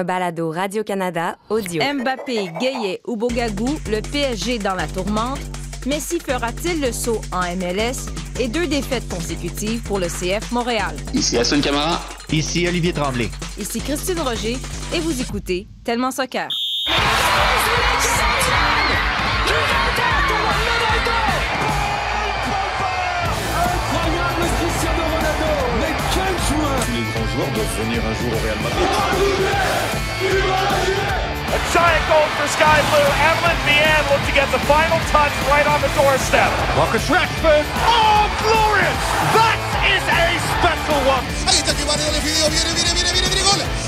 un balado Radio-Canada audio. Mbappé, Gayet ou Bogagou, le PSG dans la tourmente. Messi fera-t-il le saut en MLS et deux défaites consécutives pour le CF Montréal? Ici Hassan Camara. Ici Olivier Tremblay. Ici Christine Roger et vous écoutez Tellement Soccer. Les grands venir un jour au Real Madrid. A giant goal for Sky Blue. Evelyn Vian look to get the final touch right on the doorstep. Marcus Rashford. Oh, glorious! That is a special one. Ahí está que Varela definió. Viene, viene, viene, viene, viene, gol.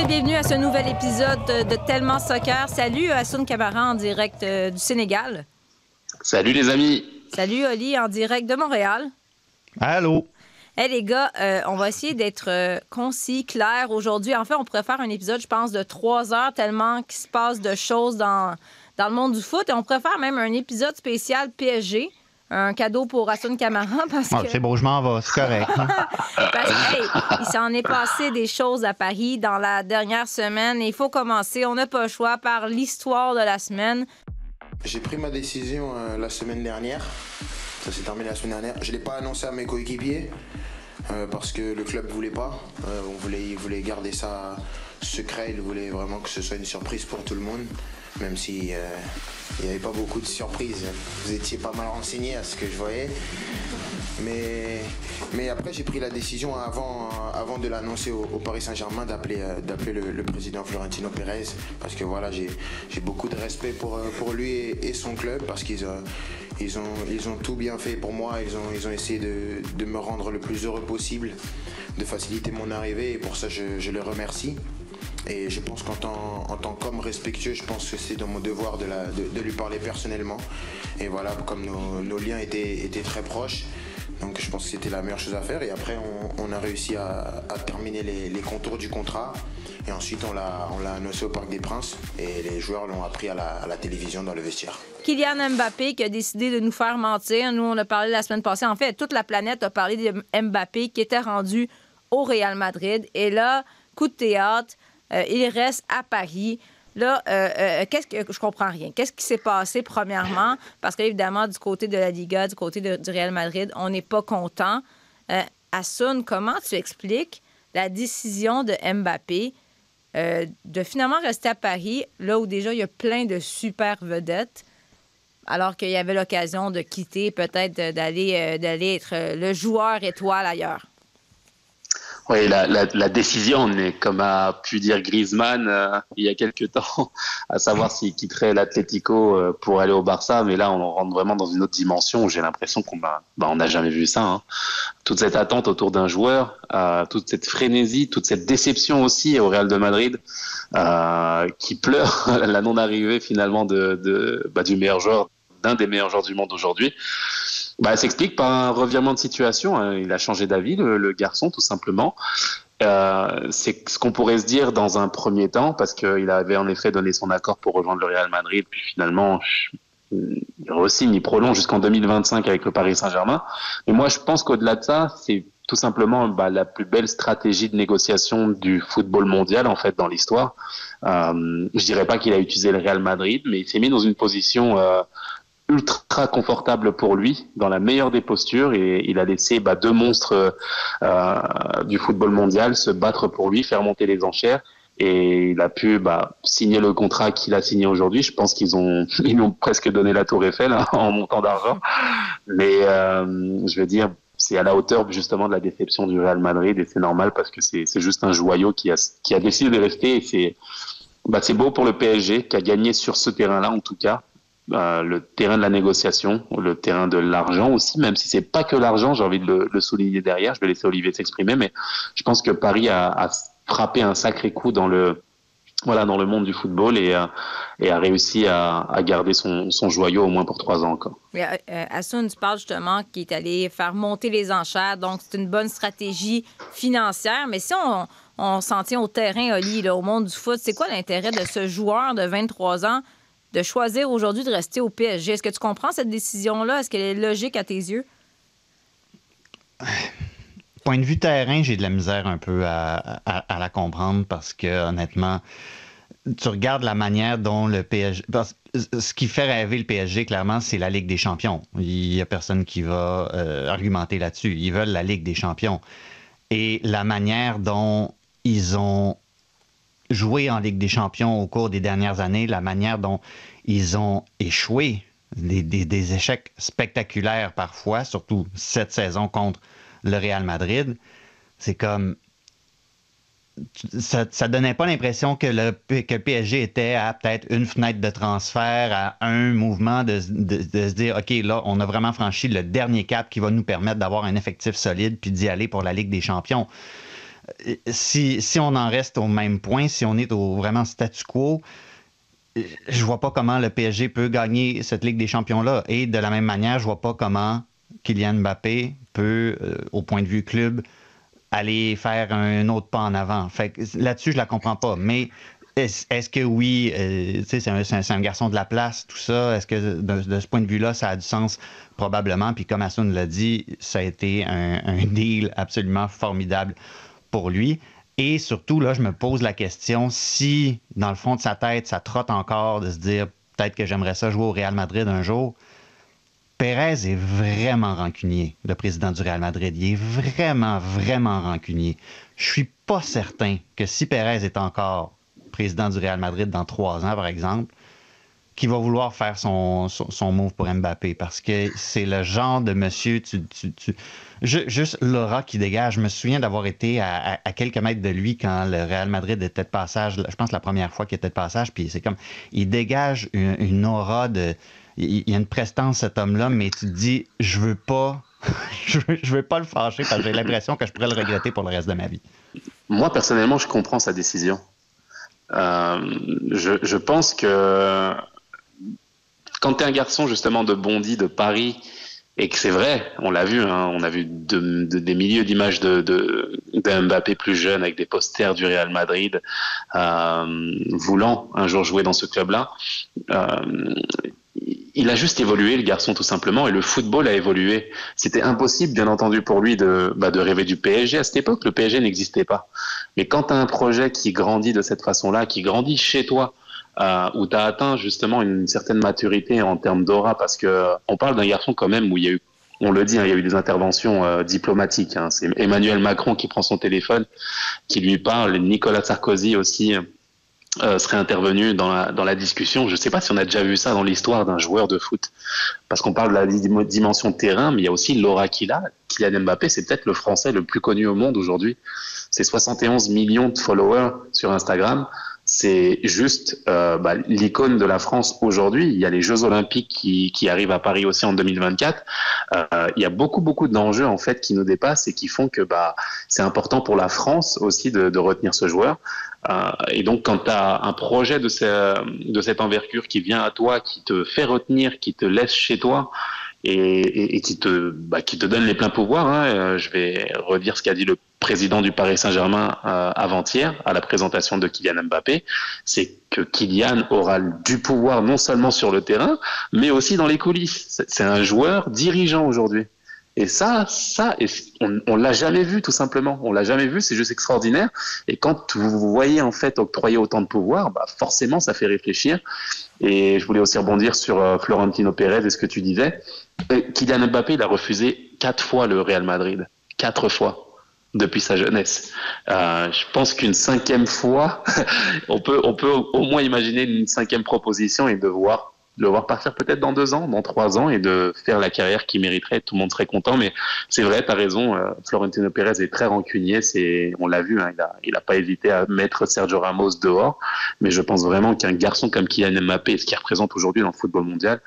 Et bienvenue à ce nouvel épisode de Tellement Soccer. Salut Hassoun Camara en direct euh, du Sénégal. Salut les amis. Salut Oli en direct de Montréal. Allô? Hey les gars, euh, on va essayer d'être euh, concis, clair aujourd'hui. En fait, on pourrait faire un épisode, je pense, de trois heures tellement qu'il se passe de choses dans, dans le monde du foot. Et on pourrait faire même un épisode spécial PSG. Un cadeau pour Hassoun Camara parce Ah, que... c'est bon, je m'en vais, c'est correct. hein. Parce que, hey, il s'en est passé des choses à Paris dans la dernière semaine et il faut commencer, on n'a pas le choix, par l'histoire de la semaine. J'ai pris ma décision euh, la semaine dernière. Ça s'est terminé la semaine dernière. Je ne l'ai pas annoncé à mes coéquipiers euh, parce que le club voulait pas. Euh, on voulait, il voulait garder ça secret. Il voulait vraiment que ce soit une surprise pour tout le monde. Même si euh, il n'y avait pas beaucoup de surprises. Vous étiez pas mal renseigné à ce que je voyais. Mais, mais après, j'ai pris la décision avant, avant de l'annoncer au, Paris Saint-Germain d'appeler euh, le, président Florentino Pérez. Parce que voilà, j'ai beaucoup de respect pour, euh, pour lui et, son club. Parce qu'ils ils ont, ils ont tout bien fait pour moi. Ils ont, ils ont essayé de, de me rendre le plus heureux possible, de faciliter mon arrivée. Et pour ça, je, je les remercie. Et je pense qu'en tant, en qu'homme respectueux, je pense que c'est dans mon devoir de, lui parler personnellement. Et voilà, comme nos, liens étaient, très proches, donc je pense que c'était la meilleure chose à faire. Et après, on, a réussi à, terminer les, contours du contrat. Et ensuite, on l'a on l'a annoncé au Parc des Princes. Et les joueurs l'ont appris à la, à la télévision dans le vestiaire. Kylian Mbappé qui a décidé de nous faire mentir. Nous, on a parlé la semaine passée. En fait, toute la planète a parlé de Mbappé qui était rendu au Real Madrid. Et là, coup de théâtre, euh, il reste à Paris. Là, euh, euh, qu'est-ce que je comprends rien. Qu'est-ce qui s'est passé premièrement? Parce qu'évidemment, du côté de la Liga, du côté du Real Madrid, on n'est pas content. Euh, comment tu expliques la décision de Mbappé de finalement rester à Paris, là où déjà il y a plein de super vedettes, alors qu'il y avait l'occasion de quitter, peut-être d'aller d'aller être le joueur étoile ailleurs? Oui, la, la, la décision, comme a pu dire Griezmann euh, il y a quelques temps, à savoir s'il quitterait l'Atlético euh, pour aller au Barça. Mais là, on rentre vraiment dans une autre dimension. où J'ai l'impression qu'on bah, on n'a jamais vu ça. hein. Toute cette attente autour d'un joueur, euh, toute cette frénésie, toute cette déception aussi au Real de Madrid, euh, qui pleure la non-arrivée finalement de, de bah, du meilleur joueur, d'un des meilleurs joueurs du monde aujourd'hui. Bah, elle s'explique par un revirement de situation. hein. Il a changé d'avis, le, le garçon, tout simplement. Euh, c'est ce qu'on pourrait se dire dans un premier temps, parce qu'il avait en effet donné son accord pour rejoindre le Real Madrid, puis finalement, il re-signe, il prolonge jusqu'en 2025 avec le Paris Saint-Germain. Mais moi, je pense qu'au-delà de ça, c'est tout simplement bah, la plus belle stratégie de négociation du football mondial, en fait, dans l'histoire. Euh, je dirais pas qu'il a utilisé le Real Madrid, mais il s'est mis dans une position euh, ultra confortable pour lui, dans la meilleure des postures, et il a laissé bah, deux monstres euh, du football mondial se battre pour lui, faire monter les enchères, et il a pu bah, signer le contrat qu'il a signé aujourd'hui. Je pense qu'ils ont, ils ont presque donné la Tour Eiffel hein, en montant d'argent, mais euh, je veux dire. C'est à la hauteur justement de la déception du Real Madrid et c'est normal parce que c'est juste un joyau qui a, qui a décidé de rester et c'est bah, c'est beau pour le PSG qui a gagné sur ce terrain-là en tout cas euh, le terrain de la négociation, le terrain de l'argent aussi, même si c'est pas que l'argent, j'ai envie de le, souligner derrière. Je vais laisser Olivier s'exprimer, mais je pense que Paris a, a frappé un sacré coup dans le voilà dans le monde du football et, a réussi à, garder son, joyau au moins pour trois ans encore. Euh, Assun, tu parles justement qu'il est allé faire monter les enchères, donc c'est une bonne stratégie financière. Mais si on, on s'en tient au terrain, Oli, au monde du foot, c'est quoi l'intérêt de ce joueur de 23 ans de choisir aujourd'hui de rester au PSG? Est-ce que tu comprends cette décision-là? Est-ce qu'elle est logique à tes yeux? Point de vue terrain, j'ai de la misère un peu à, la comprendre parce que honnêtement, tu regardes la manière dont le PSG. ce qui fait rêver le PSG, clairement, c'est la Ligue des Champions. Il n'y a personne qui va euh, argumenter là-dessus. Ils veulent la Ligue des Champions. Et la manière dont ils ont joué en Ligue des Champions au cours des dernières années, la manière dont ils ont échoué, des échecs spectaculaires parfois, surtout cette saison contre le Real Madrid, c'est comme ça, ça donnait pas l'impression que le, PSG était à peut-être une fenêtre de transfert, à un mouvement de, se dire, OK, là, on a vraiment franchi le dernier cap qui va nous permettre d'avoir un effectif solide puis d'y aller pour la Ligue des Champions. Si, si, on en reste au même point, si on est au vraiment statu quo, je vois pas comment le PSG peut gagner cette Ligue des Champions-là. Et de la même manière, je vois pas comment Kylian Mbappé peut, euh, au point de vue club, aller faire un autre pas en avant. Là-dessus, je la comprends pas. Mais est-ce, que oui, euh, c'est, un, garçon de la place, tout ça? Est-ce que de, ce point de vue-là, ça a du sens? Probablement. Puis comme Assun l'a dit, ça a été un, deal absolument formidable pour lui. Et surtout, là, je me pose la question si, dans le fond de sa tête, ça trotte encore de se dire peut-être que j'aimerais ça jouer au Real Madrid un jour. Pérez est vraiment rancunier, le président du Real Madrid. Il est vraiment, vraiment rancunier. Je suis pas certain que si Pérez est encore président du Real Madrid dans trois ans, par exemple, qu'il va vouloir faire son, son, move pour Mbappé parce que c'est le genre de monsieur, tu, juste l'aura qui dégage. Je me souviens d'avoir été à, quelques mètres de lui quand le Real Madrid était de passage, je pense la première fois qu'il était de passage, puis c'est comme, il dégage une aura de il y a une prestance, cet homme-là, mais tu te dis, je veux pas, je, veux, pas le fâcher parce que j'ai l'impression que je pourrais le regretter pour le reste de ma vie. Moi, personnellement, je comprends sa décision. Euh, je, pense que quand tu es un garçon justement de Bondy, de Paris, et que c'est vrai, on l'a vu, hein, on a vu des milieux d'images de, Mbappé plus jeune avec des posters du Real Madrid, euh, voulant un jour jouer dans ce club-là. Euh, il a juste évolué, le garçon, tout simplement, et le football a évolué. C'était impossible, bien entendu, pour lui de, bah, de rêver du PSG. À cette époque, le PSG n'existait pas. Mais quand tu as un projet qui grandit de cette façon-là, qui grandit chez toi, euh, où tu as atteint justement une certaine maturité en termes d'aura, parce que on parle d'un garçon quand même où il y a eu on le dit, hein, il y a eu des interventions euh, diplomatiques. Hein. C'est Emmanuel Macron qui prend son téléphone, qui lui parle, Nicolas Sarkozy aussi, euh, serait intervenu dans la, dans la discussion. Je ne sais pas si on a déjà vu ça dans l'histoire d'un joueur de foot, parce qu'on parle de la dimension terrain, mais il y a aussi l'aura qu'il a. Kylian Mbappé, c'est peut-être le Français le plus connu au monde aujourd'hui. C'est 71 millions de followers sur Instagram. C'est juste euh, bah, l'icône de la France aujourd'hui. Il y a les Jeux Olympiques qui, qui arrivent à Paris aussi en 2024. Euh, il y a beaucoup beaucoup d'enjeux en fait qui nous dépassent et qui font que bah c'est important pour la France aussi de, de retenir ce joueur. Euh, et donc, quand tu as un projet de, de cette envergure qui vient à toi, qui te fait retenir, qui te laisse chez toi, et, et, qui, te, bah, qui te donne les pleins pouvoirs. Hein. Euh, je vais redire ce qu'a dit le président du Paris Saint-Germain euh, avant-hier à la présentation de Kylian Mbappé, c'est que Kylian aura du pouvoir non seulement sur le terrain, mais aussi dans les coulisses. C'est un joueur dirigeant aujourd'hui. Et ça, ça, on, on l'a jamais vu tout simplement. On l'a jamais vu. C'est juste extraordinaire. Et quand vous voyez en fait octroyer autant de pouvoir, bah forcément, ça fait réfléchir. Et je voulais aussi rebondir sur euh, Florentino Pérez et ce que tu disais. Euh, Kylian Mbappé, il a refusé quatre fois le Real Madrid, quatre fois depuis sa jeunesse. Euh, je pense qu'une cinquième fois, on peut, on peut au moins imaginer une cinquième proposition et de le voir partir peut-être dans deux ans, dans trois ans, et de faire la carrière qu'il mériterait. Tout le monde serait content. Mais c'est vrai, tu as raison. Euh, Florentino Pérez est très rancunier. C'est, on l'a vu, hein, il n'a pas hésité à mettre Sergio Ramos dehors. Mais je pense vraiment qu'un garçon comme Kylian Mbappé, ce qu'il représente aujourd'hui dans le football mondial,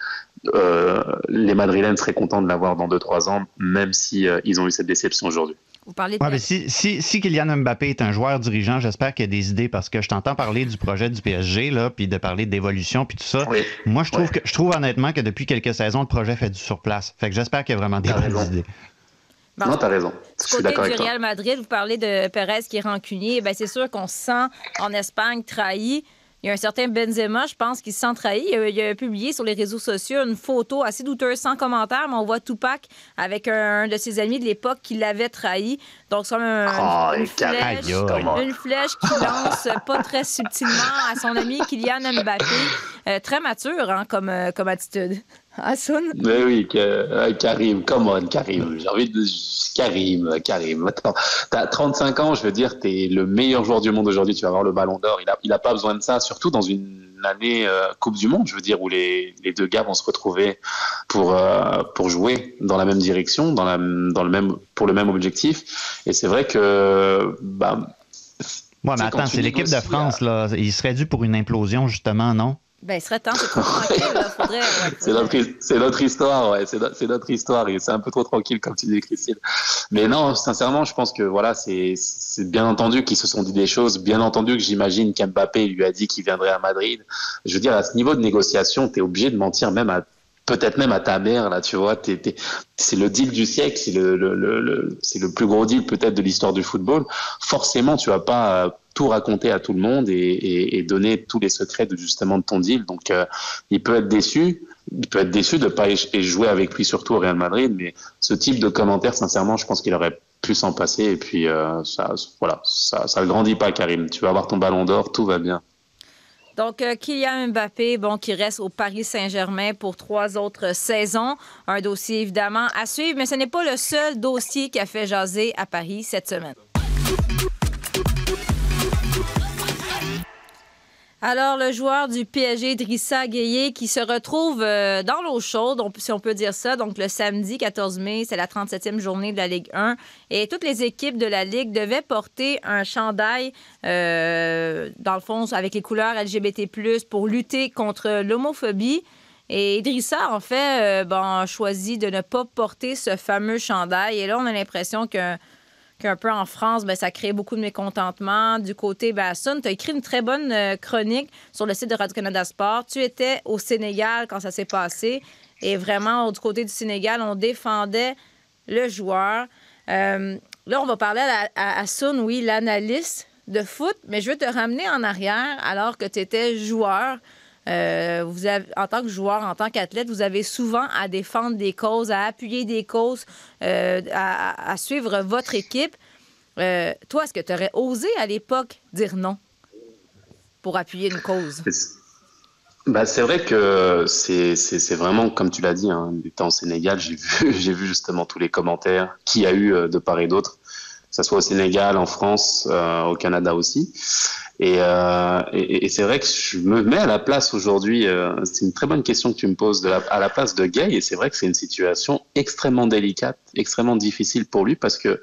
euh, les Madrilènes seraient contents de l'avoir dans deux trois ans, même si euh, ils ont eu cette déception aujourd'hui. Vous parlez de... Ouais, mais si, si, si Kylian Mbappé est un joueur dirigeant, j'espère qu'il a des idées parce que je t'entends parler du projet du PSG, là, puis de parler d'évolution, puis tout ça. Oui. Moi, je trouve, Ouais. que, je trouve honnêtement que depuis quelques saisons, le projet fait du surplace. Fait que j'espère qu'il y a vraiment des bonnes idées. Bon, Non, t'as raison. Du Je suis côté d'accord du avec toi. Real Madrid, vous parlez de Perez qui est rancunier. Ben, c'est sûr qu'on se sent en Espagne trahi. Il y a un certain Benzema, je pense, qui se sent trahi. Il a, publié sur les réseaux sociaux une photo assez douteuse, sans commentaire, mais on voit Tupac avec un, de ses amis de l'époque qui l'avait trahi. Donc, c'est comme un- Oh, une, carré. flèche, une flèche qui lance pas très subtilement à son ami Kylian Mbappé. Euh, très mature hein, comme, euh, comme attitude. Ah, Sun? Mais oui, que- euh, Karim, come on, Karim. J'ai envie de. Karim, Karim. Attends, t'as 35 ans, je veux dire, t'es le meilleur joueur du monde aujourd'hui, tu vas avoir le ballon d'or. Il a, il a pas besoin de ça, surtout dans une année euh, Coupe du Monde, je veux dire, où les, les deux gars vont se retrouver pour, euh, pour jouer dans la même direction, dans la, dans le même, pour le même objectif. Et c'est vrai que. Bah, Ouais, mais attends, c'est l'équipe de France, là. Il serait dû pour une implosion, justement, non? Ben, il serait temps, c'est trop tranquille. là. Faudrait, ouais, C'est faudrait- notre, his- c'est notre histoire, ouais, c'est, no- c'est notre histoire et c'est un peu trop tranquille comme tu dis, Christine. Mais non, sincèrement, je pense que voilà, c'est, c'est bien entendu qu'ils se sont dit des choses, bien entendu que j'imagine qu'Mbappé lui a dit qu'il viendrait à Madrid. Je veux dire, à ce niveau de négociation, tu es obligé de mentir même à peut-être même à ta mère là, tu vois, t'es- t'es- c'est le deal du siècle, c'est le, le, le, le- c'est le plus gros deal peut-être de l'histoire du football. Forcément, tu vas pas euh, tout raconter à tout le monde et, donner tous les secrets de justement de ton deal. Donc, euh, il peut être déçu. Il peut être déçu de ne pas jouer avec lui, surtout au Real Madrid. Mais ce type de commentaire, sincèrement, je pense qu'il aurait pu s'en passer. Et puis, euh, ça, voilà, ça, ça grandit pas, Karim. Tu vas avoir ton ballon d'or, tout va bien. Donc, euh, Kylian Mbappé, bon, qui reste au Paris Saint-Germain pour trois autres saisons. Un dossier, évidemment, à suivre, mais ce n'est pas le seul dossier qui a fait jaser à Paris cette semaine. Alors, le joueur du PSG, Drissa Gueye, qui se retrouve euh, dans l'eau chaude, si on peut dire ça. Donc, le samedi 14 mai, c'est la 37e journée de la Ligue 1. Et toutes les équipes de la Ligue devaient porter un chandail, euh, dans le fond, avec les couleurs LGBT, pour lutter contre l'homophobie. Et Idrissa, en fait, euh, bon, a choisi de ne pas porter ce fameux chandail. Et là, on a l'impression que qu'un peu en France, ben, ça crée beaucoup de mécontentement. Du côté, ben, Sun, tu as écrit une très bonne euh, chronique sur le site de Radio-Canada Sport. Tu étais au Sénégal quand ça s'est passé. Et vraiment, du côté du Sénégal, on défendait le joueur. Euh, là, on va parler à, à, à Sun, oui, l'analyste de foot, mais je veux te ramener en arrière alors que tu étais joueur. Euh, vous en tant que joueur, en tant qu'athlète, vous avez souvent à défendre des causes, à appuyer des causes, euh, à, suivre votre équipe. Euh, toi, est-ce que tu aurais osé à l'époque dire non pour appuyer une cause? Bah, c'est vrai que c'est, vraiment, comme tu l'as dit, hein, étant au Sénégal, j'ai vu, vu justement tous les commentaires qu'il y a eu de part et d'autre, que soit au Sénégal, en France, euh, au Canada aussi. Et, euh, et, c'est vrai que je me mets à la place aujourd'hui, euh, c'est une très bonne question que tu me poses, à la place de Gay, et c'est vrai que c'est une situation extrêmement délicate, extrêmement difficile pour lui, parce que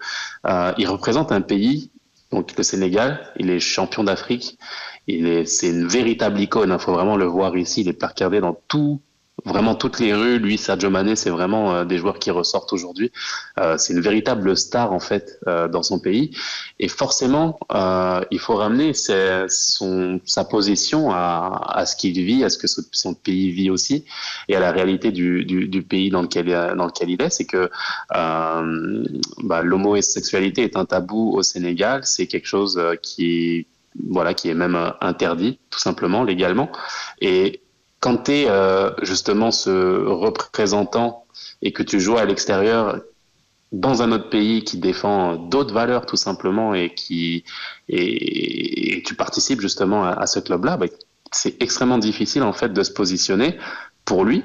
il représente un pays, donc le Sénégal, il est champion d'Afrique, il est, c'est une véritable icône. Il faut vraiment le voir ici. Il est placardé dans tout, vraiment toutes les rues. Lui, Sadio Mané, c'est vraiment euh, des joueurs qui ressortent aujourd'hui. Euh, c'est une véritable star en fait euh, dans son pays. Et forcément, il faut ramener sa position à, ce qu'il vit, à ce que son pays vit aussi, et à la réalité du, pays dans lequel, il est. C'est que bah, l'homosexualité est un tabou au Sénégal. C'est quelque chose qui voilà, qui est même interdit, tout simplement, légalement. Et quand tu es euh, justement ce représentant et que tu joues à l'extérieur dans un autre pays qui défend d'autres valeurs, tout simplement, et qui et, tu participes justement à, ce club-là, bah, c'est extrêmement difficile en fait de se positionner pour lui.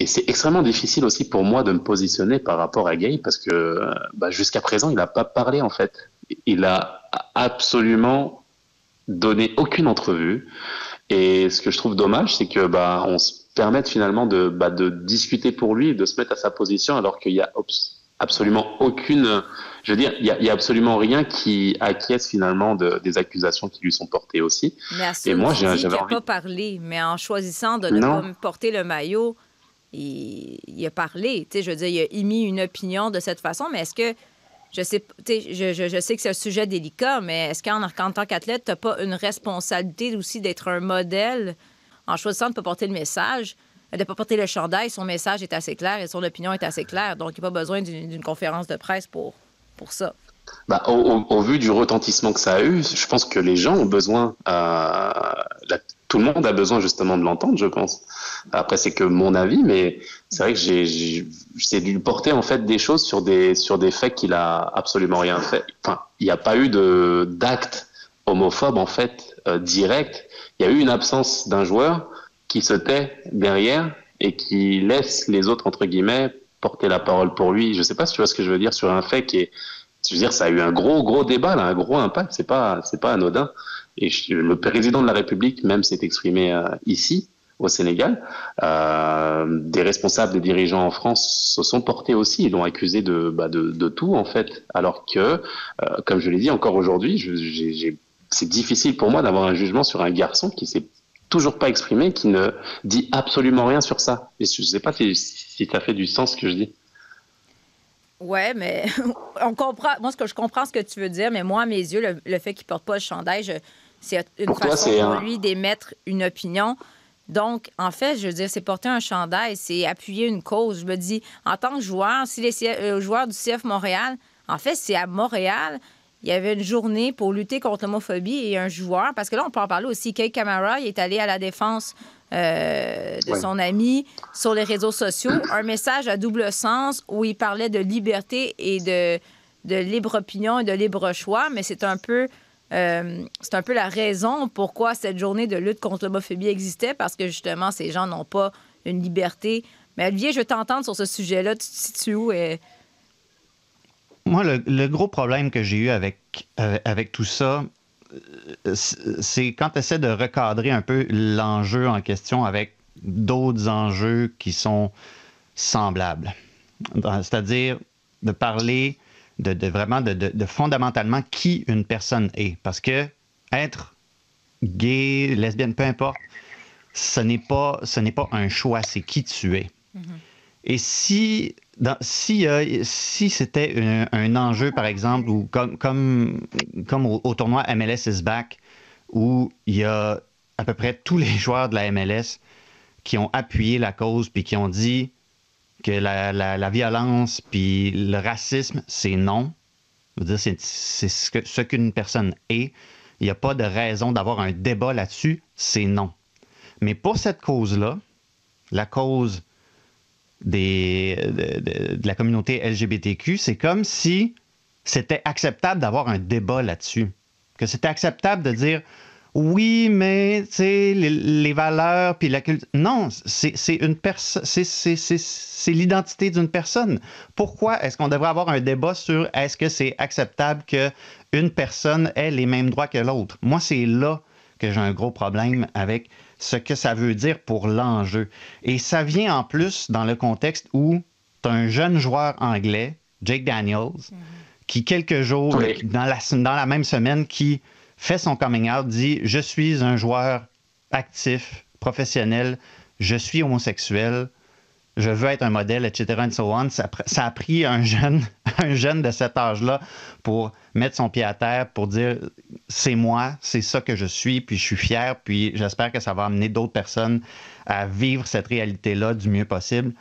Et c'est extrêmement difficile aussi pour moi de me positionner par rapport à Gay parce que bah, jusqu'à présent, il n'a pas parlé en fait. Il a absolument donné aucune entrevue. Et ce que je trouve dommage, c'est que bah, on se permette finalement de, bah, de discuter pour lui de se mettre à sa position alors qu'il y a absolument aucune, je veux dire, il y a, il y a absolument rien qui acquiesce finalement de, des accusations qui lui sont portées aussi. Mais à Et moi, j'avais envie- pas parlé, mais en choisissant de ne Non. pas porter le maillot, il, il a parlé. Tu sais, je veux dire, il a émis une opinion de cette façon, mais est-ce que je sais, je, sais que c'est un sujet délicat, mais est-ce qu'en en tant qu'athlète, tu n'as pas une responsabilité aussi d'être un modèle en choisissant de ne pas porter le message, de ne pas porter le chandail? Son message est assez clair et son opinion est assez claire. Donc, il n'y a pas besoin d'une conférence de presse pour, pour ça. Bah, au, au, vu du retentissement que ça a eu, je pense que les gens ont besoin, euh, la, tout le monde a besoin justement de l'entendre, je pense. Après, c'est que mon avis, mais c'est vrai que j'ai, dû porter en fait des choses sur des sur des faits qu'il a absolument rien fait. Enfin, il n'y a pas eu de d'acte homophobe en fait euh, direct. Il y a eu une absence d'un joueur qui se tait derrière et qui laisse les autres entre guillemets porter la parole pour lui. Je sais pas si tu vois ce que je veux dire sur un fait qui est je veux dire, ça a eu un gros, gros débat, un gros impact. C'est pas, c'est pas anodin. Et le président de la République même s'est exprimé euh, ici, au Sénégal. Euh, des responsables, des dirigeants en France se sont portés aussi. Ils l'ont accusé de, bah, de, tout, en fait. Alors que, euh, comme je l'ai dit encore aujourd'hui, c'est difficile pour moi d'avoir un jugement sur un garçon qui s'est toujours pas exprimé, qui ne dit absolument rien sur ça. Et je sais pas si, ça fait du sens ce que je dis. Ouais, mais on comprend. Moi, ce que je comprends ce que tu veux dire, mais moi, à mes yeux, le, fait qu'il porte pas le chandail, c'est une façon pour lui d'émettre une opinion. Donc, en fait, je veux dire, c'est porter un chandail, c'est appuyer une cause. Je me dis, en tant que joueur, si les euh, joueurs du CF Montréal, en fait, c'est à Montréal, il y avait une journée pour lutter contre l'homophobie et un joueur, parce que là, on peut en parler aussi. Kay Camara, il est allé à la défense euh, de son ami sur les réseaux sociaux, un message à double sens où il parlait de liberté et de, de libre opinion et de libre choix, mais c'est un peu euh, c'est un peu la raison pourquoi cette journée de lutte contre l'homophobie existait, parce que justement, ces gens n'ont pas une liberté. Mais Olivier, je veux t'entendre sur ce sujet-là. Tu te situes où? Et... Moi, le, le, gros problème que j'ai eu avec, euh, avec tout ça, c'est quand tu essaies de recadrer un peu l'enjeu en question avec d'autres enjeux qui sont semblables. C'est-à-dire de parler de, vraiment de, fondamentalement qui une personne est. Parce que être gay, lesbienne, peu importe, ce n'est pas, ce n'est pas un choix, c'est qui tu es. Mm-hmm. Et si si, euh, si c'était un, enjeu, par exemple, ou comme, comme, comme au, tournoi MLS is back, où il y a à peu près tous les joueurs de la MLS qui ont appuyé la cause puis qui ont dit que la, la, violence puis le racisme, c'est non. C'est ce qu'une personne est. Il n'y a pas de raison d'avoir un débat là-dessus, c'est non. Mais pour cette cause-là, la cause des, de, la communauté LGBTQ, c'est comme si c'était acceptable d'avoir un débat là-dessus. Que c'était acceptable de dire oui, mais les, les valeurs puis la culture. Non, c'est une personne, c'est l'identité d'une personne. Pourquoi est-ce qu'on devrait avoir un débat sur est-ce que c'est acceptable qu'une personne ait les mêmes droits que l'autre? Moi, c'est là que j'ai un gros problème avec ce que ça veut dire pour l'enjeu. Et ça vient en plus dans le contexte où tu as un jeune joueur anglais, Jake Daniels, mhm. qui quelques jours, dans, la, dans la même semaine, qui fait son coming out, dit Je suis un joueur actif, professionnel, je suis homosexuel, je veux être un modèle, etc. And so. Ça, ça, a pris un jeune, un jeune de cet âge-là pour mettre son pied à terre, pour dire c'est moi, c'est ça que je suis, puis je suis fier, puis j'espère que ça va amener d'autres personnes à vivre cette réalité-là du mieux possible.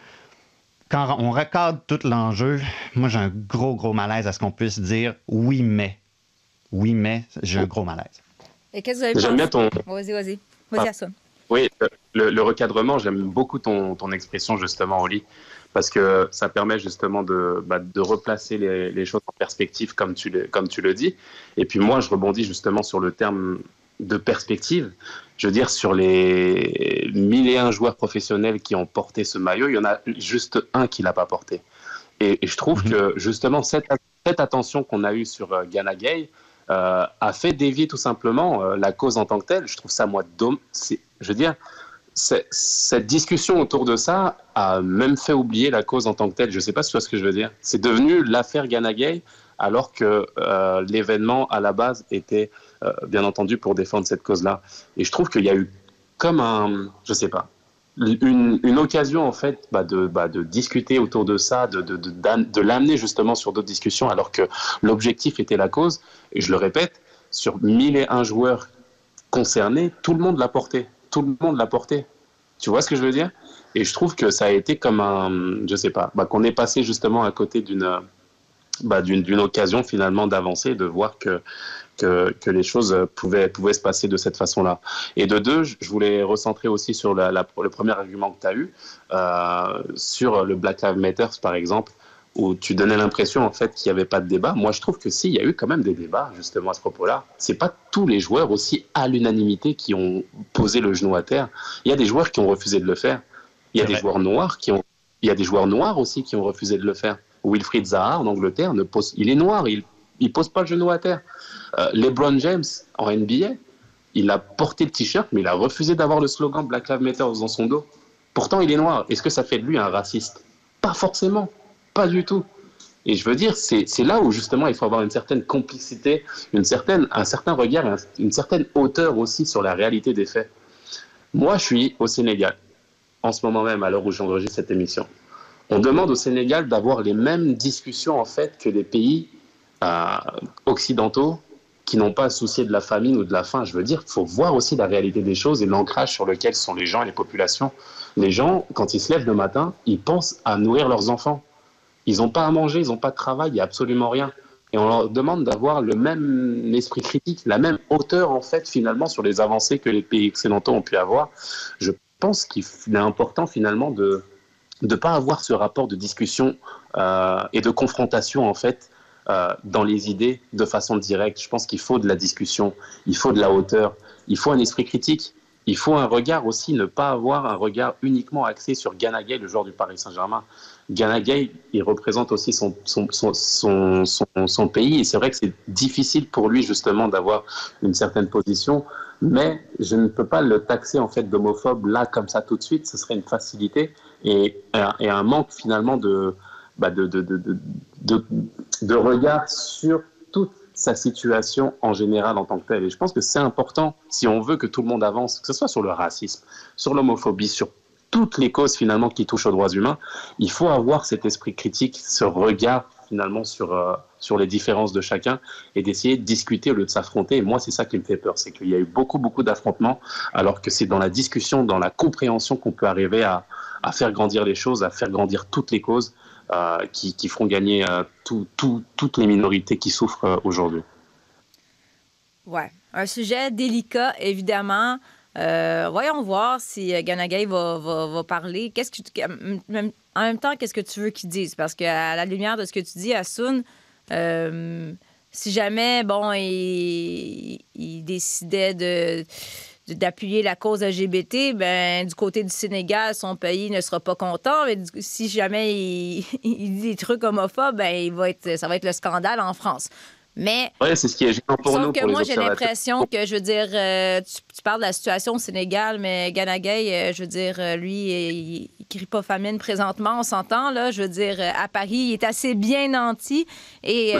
Quand on recadre tout l'enjeu, moi j'ai un gros, gros malaise à ce qu'on puisse dire oui, mais. Oui, mais j'ai un gros malaise. Et qu'est-ce que vous avez J'aime bien ton. Vas-y, vas-y. Vas-y, ah. Oui, le, recadrement, j'aime beaucoup ton, ton, expression justement, Oli, parce que ça permet justement de, bah, de replacer les, les, choses en perspective, comme tu, le, comme tu le dis. Et puis moi, je rebondis justement sur le terme de perspective. Je veux dire, sur les mille et un joueurs professionnels qui ont porté ce maillot, il y en a juste un qui l'a pas porté. Et, je trouve mhm. que justement cette, cette attention qu'on a eue sur euh, Ghana Gay, euh, a fait dévier tout simplement euh, la cause en tant que telle. Je trouve ça, moi, dom je veux dire, cette discussion autour de ça a même fait oublier la cause en tant que telle. Je ne sais pas si tu vois ce que je veux dire. C'est devenu l'affaire Ghana Gay, alors que euh, l'événement à la base était bien entendu pour défendre cette cause-là. Et je trouve qu'il y a eu comme un, je sais pas, une, occasion en fait bah de, bah de, discuter autour de ça, de l'amener justement sur d'autres discussions, alors que l'objectif était la cause. Et je le répète, sur 1001 joueurs concernés, tout le monde l'a porté. Tout le monde l'a porté. Tu vois ce que je veux dire? Et je trouve que ça a été comme un, je sais pas, bah, qu'on est passé justement à côté d'une bah, d'une occasion finalement d'avancer, de voir que que, que, les choses pouvaient, pouvaient se passer de cette façon-là. Et de deux, je voulais recentrer aussi sur la, le premier argument que tu as eu, euh, sur le Black Lives Matter, par exemple, où tu donnais l'impression en fait qu'il n'y avait pas de débat. Moi, je trouve que si, il y a eu quand même des débats justement à ce propos-là. C'est pas tous les joueurs aussi à l'unanimité qui ont posé le genou à terre. Il y a des joueurs qui ont refusé de le faire. Il y a des joueurs noirs qui ont, il y a des joueurs noirs aussi qui ont refusé de le faire. Wilfried Zaha en Angleterre ne il est noir, il, il pose pas le genou à terre. Euh, LeBron James en NBA, il a porté le t-shirt, mais il a refusé d'avoir le slogan Black Lives Matter dans son dos. Pourtant, il est noir. Est-ce que ça fait de lui un raciste? Pas forcément, pas du tout. Et je veux dire, c'est là où justement il faut avoir une certaine complicité, une certaine, un certain regard, une certaine hauteur aussi sur la réalité des faits. Moi, je suis au Sénégal, en ce moment même, à l'heure où j'enregistre cette émission. On demande au Sénégal d'avoir les mêmes discussions en fait que les pays euh, occidentaux qui n'ont pas à soucier de la famine ou de la faim. Je veux dire, il faut voir aussi la réalité des choses et l'ancrage sur lequel sont les gens et les populations. Les gens, quand ils se lèvent le matin, ils pensent à nourrir leurs enfants. Ils n'ont pas à manger, ils n'ont pas de travail, il n'y a absolument rien. Et on leur demande d'avoir le même esprit critique, la même hauteur, en fait, finalement, sur les avancées que les pays occidentaux ont pu avoir. Je pense qu'il est important, finalement, de ne pas avoir ce rapport de discussion euh, et de confrontation, en fait, euh, dans les idées de façon directe. Je pense qu'il faut de la discussion, il faut de la hauteur, il faut un esprit critique, il faut un regard aussi, ne pas avoir un regard uniquement axé sur Ganagay, le joueur du Paris Saint-Germain. Ganagay, il représente aussi son, son, son, son pays et c'est vrai que c'est difficile pour lui justement d'avoir une certaine position, mais je ne peux pas le taxer en fait d'homophobe là comme ça tout de suite, ce serait une facilité et, un manque finalement de, bah, de, de, de, de, regard sur toute sa situation en général en tant que telle. Et je pense que c'est important, si on veut que tout le monde avance, que ce soit sur le racisme, sur l'homophobie, sur toutes les causes finalement qui touchent aux droits humains, il faut avoir cet esprit critique, ce regard finalement sur, euh, sur les différences de chacun et d'essayer de discuter au lieu de s'affronter. Et moi, c'est ça qui me fait peur, c'est qu'il y a eu beaucoup, beaucoup d'affrontements, alors que c'est dans la discussion, dans la compréhension qu'on peut arriver à, à faire grandir les choses, à faire grandir toutes les causes euh, qui, qui, feront gagner euh, tout, tout, toutes les minorités qui souffrent euh, aujourd'hui. Ouais, un sujet délicat, évidemment. voyons voir si Ganagay va, va, va, parler. Qu'est-ce que tu, en même temps, qu'est-ce que tu veux qu'il dise? Parce qu'à la lumière de ce que tu dis, Asun, si jamais, bon, il, il décidait de d'appuyer la cause LGBT, ben, du côté du Sénégal, son pays ne sera pas content. Mais si jamais il, dit des trucs homophobes, ben, il va être, ça va être le scandale en France. Mais. Oui, c'est ce qui est gênant pour nous. que moi, j'ai l'impression que, je veux dire, euh, tu, parles de la situation au Sénégal, mais Ganagay, euh, je veux dire, euh, lui, il, ne crie pas famine présentement, on s'entend, là. Je veux dire, à Paris, il est assez bien nanti. Et.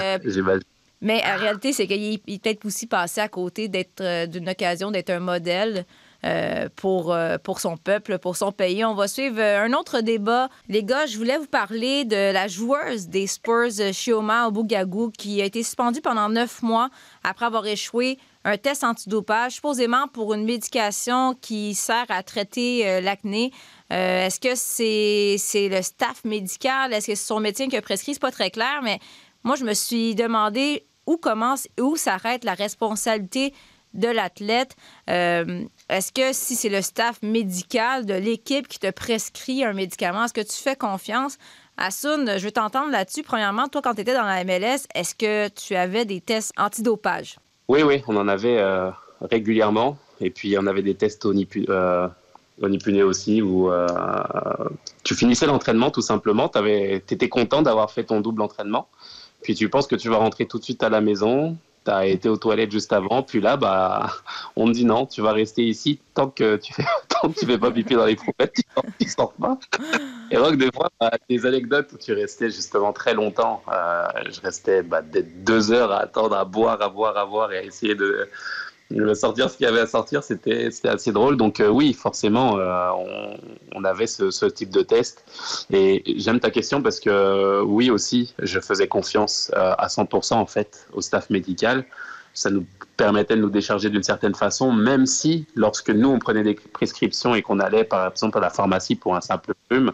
Mais la réalité, c'est qu'il est peut-être aussi passé à côté d'être euh, d'une occasion d'être un modèle euh, pour, euh, pour son peuple, pour son pays. On va suivre un autre débat. Les gars, je voulais vous parler de la joueuse des Spurs, Shioma Obugagou, qui a été suspendue pendant neuf mois après avoir échoué un test antidopage, supposément pour une médication qui sert à traiter l'acné. Est-ce que c'est le staff médical? Est-ce que c'est son médecin qui a prescrit? C'est pas très clair, mais moi, je me suis demandé où commence et où s'arrête la responsabilité de l'athlète? Euh, est-ce que si c'est le staff médical de l'équipe qui te prescrit un médicament, est-ce que tu fais confiance? Assoun, je veux t'entendre là-dessus. Premièrement, toi, quand tu étais dans la MLS, est-ce que tu avais des tests antidopage? Oui, oui, on en avait euh, régulièrement. Et puis, on avait des tests au, euh, aussi où tu finissais l'entraînement tout simplement. Tu étais content d'avoir fait ton double entraînement. Puis tu penses que tu vas rentrer tout de suite à la maison, tu as été aux toilettes juste avant, puis là, bah, on te dit non, tu vas rester ici tant que tu fais, tant que tu fais pas pipi dans les poubelles, tu sors pas. Et donc, des fois, bah, des anecdotes où tu restais justement très longtemps. Euh, je restais bah, deux heures à attendre, à boire, à boire, à boire et à essayer de, il va sortir ce qu'il y avait à sortir, c'était assez drôle. Donc euh, oui, forcément, euh, on, avait ce, type de test. Et j'aime ta question parce que oui aussi, je faisais confiance euh, à 100% en fait au staff médical. Ça nous permettait de nous décharger d'une certaine façon, même si lorsque nous on prenait des prescriptions et qu'on allait par exemple à la pharmacie pour un simple rhume,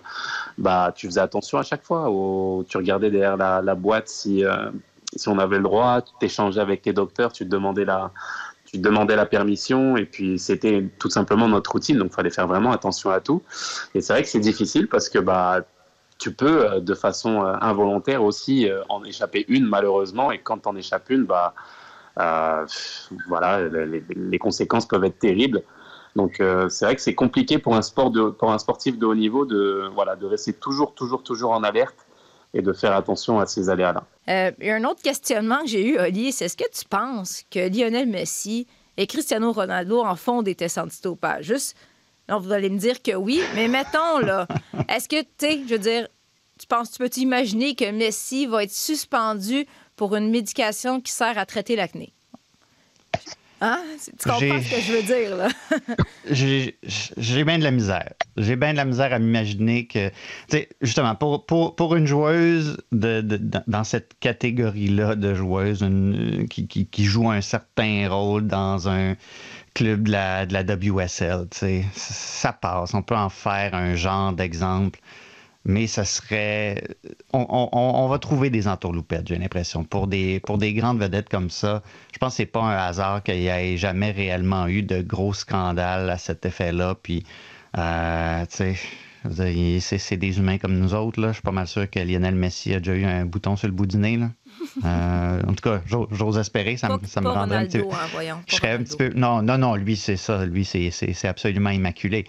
bah tu faisais attention à chaque fois. tu regardais derrière la, la boîte si si on avait le droit, tu t'échangeais avec tes docteurs, tu te demandais la tu demandais la permission et puis c'était tout simplement notre routine, donc il fallait faire vraiment attention à tout. Et c'est vrai que c'est difficile parce que bah, tu peux euh, de façon euh, involontaire aussi euh, en échapper une malheureusement et quand en échappes une, bah, voilà, les, conséquences peuvent être terribles. Donc c'est vrai que c'est compliqué pour un, sport de, pour un sportif de haut niveau de, voilà, de rester toujours, toujours, toujours en alerte et de faire attention à ces aléas-là. Euh, un autre questionnement que j'ai eu, Oli, c'est est-ce que tu penses que Lionel Messi et Cristiano Ronaldo en font des tests antidopage? Juste, non, vous allez me dire que oui, mais mettons, là, est-ce que, tu sais, je veux dire, tu penses, tu peux t'imaginer que Messi va être suspendu pour une médication qui sert à traiter l'acné? Hein? Tu comprends ce que je veux dire, là? j'ai bien de la misère. J'ai bien de la misère à m'imaginer que, tu sais, justement, pour, pour, pour, une joueuse de, de, dans cette catégorie-là de joueuses qui, qui, qui, joue un certain rôle dans un club de la, de la WSL, tu sais, ça passe. On peut en faire un genre d'exemple mais ça serait. On, va trouver des entourloupettes, j'ai l'impression. Pour des, pour des grandes vedettes comme ça, je pense que c'est pas un hasard qu'il n'y ait jamais réellement eu de gros scandales à cet effet-là. Puis, euh, tu sais, c'est des humains comme nous autres. Là. Je suis pas mal sûr que Lionel Messi a déjà eu un bouton sur le bout du nez. Là. Euh, en tout cas, j'ose espérer. Ça, me, ça me rendrait un petit peu. Hein, je serais un petit peu. Non, non, non, lui, c'est ça. Lui, c'est absolument immaculé.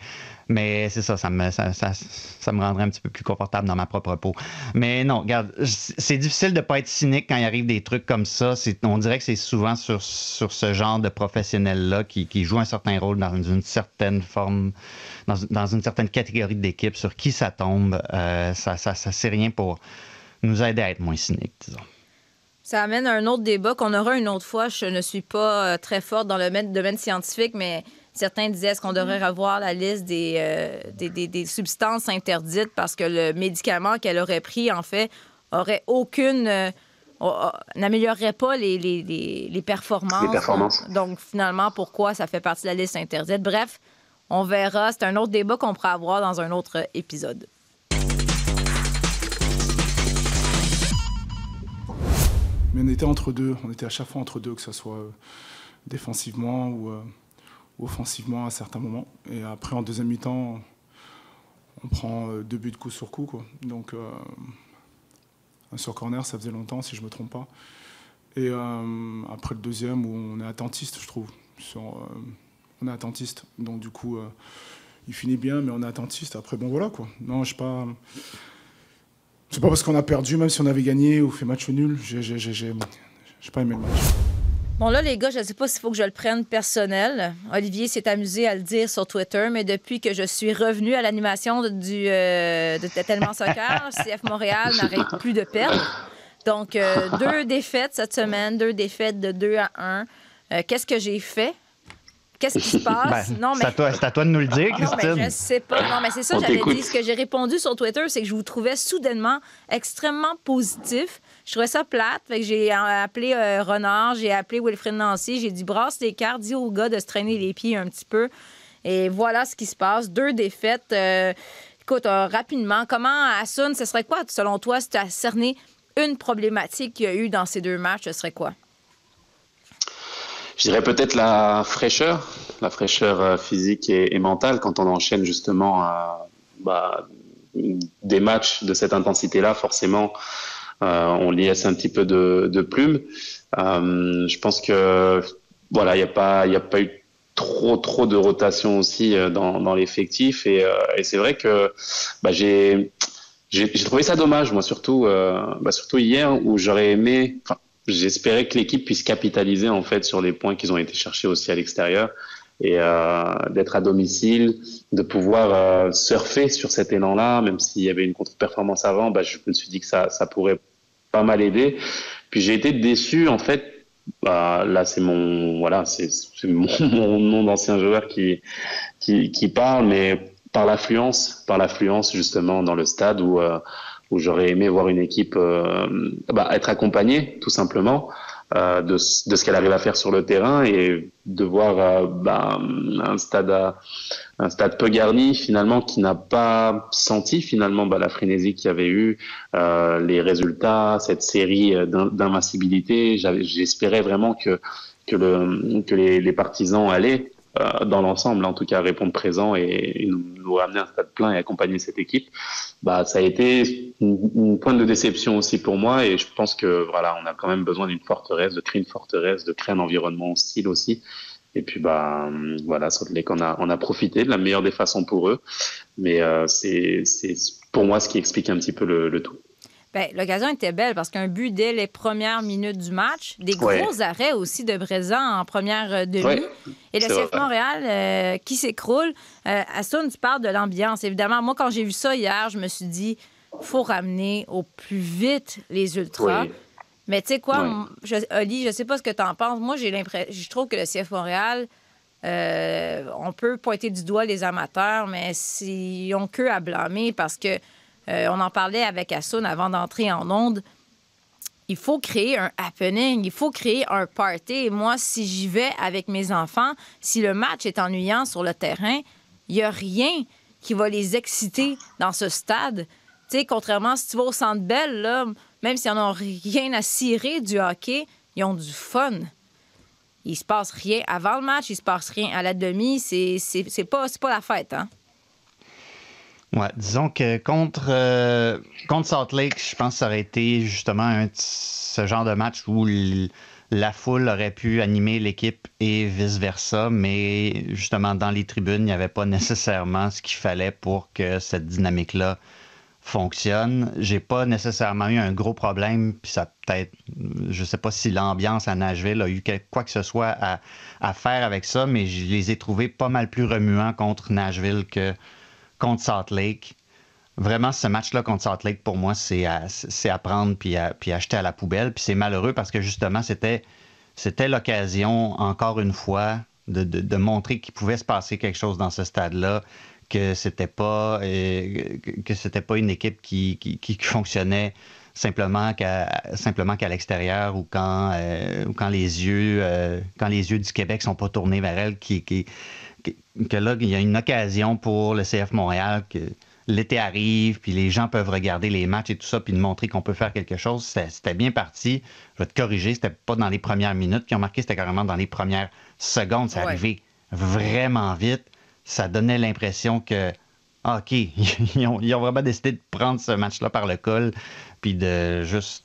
Mais c'est ça, ça me, ça, ça, me rendrait un petit peu plus confortable dans ma propre peau. Mais non, regarde, c'est difficile de ne pas être cynique quand il arrive des trucs comme ça. On dirait que c'est souvent sur, sur ce genre de professionnels-là qui, qui jouent un certain rôle dans une certaine forme, dans, dans une certaine catégorie d'équipe, sur qui ça tombe. Euh, ça, ça, ça c'est rien pour nous aider à être moins cyniques, disons. Ça amène à un autre débat qu'on aura une autre fois. Je ne suis pas euh, très forte dans le domaine scientifique, mais certains disaient est-ce qu'on devrait revoir la liste euh, des, des, substances interdites parce que le médicament qu'elle aurait pris, en fait, aurait aucune. Euh, n'améliorerait pas les, les, les, performances. Les performances. Donc, finalement, pourquoi ça fait partie de la liste interdite? Bref, on verra. C'est un autre débat qu'on pourra avoir dans un autre épisode. Mais on était entre deux, on était à chaque fois entre deux, que ce soit euh, défensivement ou, euh, offensivement à certains moments. Et après, en deuxième mi-temps, on prend euh, deux buts coup sur coup. Quoi. Donc, un sur corner, ça faisait longtemps, si je ne me trompe pas. Et après le deuxième, où on est attentiste, je trouve. on est attentiste. Donc, du coup, il finit bien, mais on est attentiste. Après, bon, voilà, quoi. Non, je sais pas. C'est pas parce qu'on a perdu, même si on avait gagné ou fait match nul. J'ai pas aimé le match. Bon, là, les gars, je ne sais pas s'il faut que je le prenne personnel. Olivier s'est amusé à le dire sur Twitter, mais depuis que je suis revenu à l'animation du, euh, de Tellement Soccer, CF Montréal n'arrête plus de perdre. Donc, euh, deux défaites cette semaine, deux défaites de 2 à 1. Euh, qu'est-ce que j'ai fait? Qu'est-ce qui se passe? Ben, non, mais... C'est à, toi de nous le dire, Christine. Non, mais je sais pas. Non, mais c'est ça, j'avais dit. Ce que j'ai répondu sur Twitter, c'est que je vous trouvais soudainement extrêmement positif. Je trouvais ça plate. Fait que j'ai appelé euh, Renard, j'ai appelé Wilfred Nancy, j'ai dit brasse les cartes, dis au gars de se traîner les pieds un petit peu. Et voilà ce qui se passe. Deux défaites. Euh, écoute, euh, rapidement, comment Assun, ce serait quoi, selon toi, si tu as cerné une problématique qu'il y a eu dans ces deux matchs, ce serait quoi? Je dirais peut-être la fraîcheur, la fraîcheur euh, physique et, mentale quand on enchaîne justement euh, bah, des matchs de cette intensité-là. Forcément, euh, on liesse un petit peu de, plume. je pense que voilà, il n'y a pas, a pas eu trop trop de rotation aussi dans, dans l'effectif et, c'est vrai que bah, j'ai j'ai trouvé ça dommage moi surtout bah, surtout hier où j'aurais aimé j'espérais que l'équipe puisse capitaliser en fait sur les points qu'ils ont été cherchés aussi à l'extérieur et euh, d'être à domicile, de pouvoir euh, surfer sur cet élan-là, même s'il y avait une contre-performance avant, bah, je me suis dit que ça, ça pourrait pas mal aider. Puis j'ai été déçu en fait bah, là, c'est mon, voilà, c'est mon, mon, nom d'ancien joueur qui, qui, qui, parle, mais par l'affluence, par l'affluence justement dans le stade où, euh, où j'aurais aimé voir une équipe euh, bah, être accompagnée, tout simplement. Euh, de, de, ce qu'elle arrive à faire sur le terrain et de voir euh, bah, un stade un stade peu garni finalement qui n'a pas senti finalement bah, la frénésie qu'il y avait eu euh, les résultats cette série d'invincibilité. J'espérais vraiment que que le que les, les partisans allaient dans l'ensemble, en tout cas, répondre présent et, nous, nous, ramener un stade plein et accompagner cette équipe, bah, ça a été une, point de déception aussi pour moi. Et je pense que voilà, on a quand même besoin d'une forteresse, de créer une forteresse, de créer un environnement hostile aussi. Et puis bah voilà, Salt Lake, on a on a profité de la meilleure des façons pour eux, mais euh, c'est c'est pour moi ce qui explique un petit peu le, le tout. Bien, l'occasion était belle parce qu'un but dès les premières minutes du match, des gros arrêts aussi de Brézan en première euh, demi. Et le CF Montréal euh, qui s'écroule. Euh, Assun, tu parles de l'ambiance. Évidemment, moi, quand j'ai vu ça hier, je me suis dit, faut ramener au plus vite les Ultras. Mais tu sais quoi, je, Oli, je sais pas ce que tu en penses. Moi, j'ai l'impression, je trouve que le CF Montréal, on peut pointer du doigt les amateurs, mais ils ont que à blâmer parce que euh, on en parlait avec Assun avant d'entrer en onde. Il faut créer un happening, il faut créer un party. moi, si j'y vais avec mes enfants, si le match est ennuyant sur le terrain, il n'y a rien qui va les exciter dans ce stade. Tu sais, contrairement si tu vas au Centre Bell, là, même s'ils n'en ont rien à cirer du hockey, ils ont du fun. Il se passe rien avant le match, il se passe rien à la demi. C'est pas, pas la fête, hein? Ouais, disons que contre, euh, contre Salt Lake, je pense que ça aurait été justement ce genre de match où la foule aurait pu animer l'équipe et vice-versa, mais justement dans les tribunes, il n'y avait pas nécessairement ce qu'il fallait pour que cette dynamique-là fonctionne. J'ai pas nécessairement eu un gros problème, puis ça peut-être, je sais pas si l'ambiance à Nashville a eu quoi que ce soit à, à faire avec ça, mais je les ai trouvés pas mal plus remuants contre Nashville que contre Salt Lake. Vraiment, ce match-là contre Salt Lake, pour moi, c'est à, à, prendre puis à, puis à jeter à la poubelle. Puis c'est malheureux parce que justement, c'était, c'était l'occasion, encore une fois, de, de, montrer qu'il pouvait se passer quelque chose dans ce stade-là, que c'était pas euh, que c'était pas une équipe qui, qui, qui fonctionnait simplement qu'à simplement qu'à l'extérieur ou quand euh, quand les yeux euh, quand les yeux du Québec sont pas tournés vers elle qui que là, il y a une occasion pour le CF Montréal que l'été arrive, puis les gens peuvent regarder les matchs et tout ça, puis de montrer qu'on peut faire quelque chose. C'était bien parti. Je vais te corriger, c'était pas dans les premières minutes qui ont marqué, c'était carrément dans les premières secondes. C'est arrivé vraiment vite. Ça donnait l'impression que, ah, OK, ils ont, ils ont, vraiment décidé de prendre ce match-là par le col, puis de juste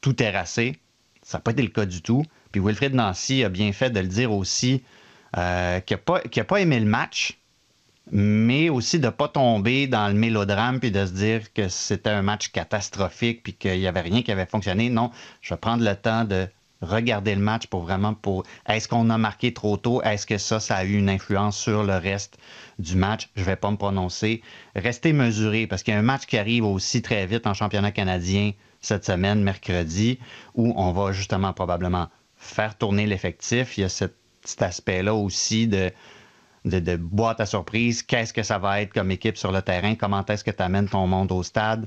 tout terrasser. Ça n'a pas été le cas du tout. Puis Wilfred Nancy a bien fait de le dire aussi euh, qui n'a pas, pas, aimé le match, mais aussi de ne pas tomber dans le mélodrame puis de se dire que c'était un match catastrophique puis qu'il n'y avait rien qui avait fonctionné. Non, je vais prendre le temps de regarder le match pour vraiment pour est-ce qu'on a marqué trop tôt? Est-ce que ça ça a eu une influence sur le reste du match? Je vais pas me prononcer. Restez mesuré parce qu'il y a un match qui arrive aussi très vite en championnat canadien cette semaine mercredi où on va justement probablement faire tourner l'effectif. Il y a cette cet aspect-là aussi de, boîte à surprise. Qu'est-ce que ça va être comme équipe sur le terrain? Comment est-ce que tu amènes ton monde au stade?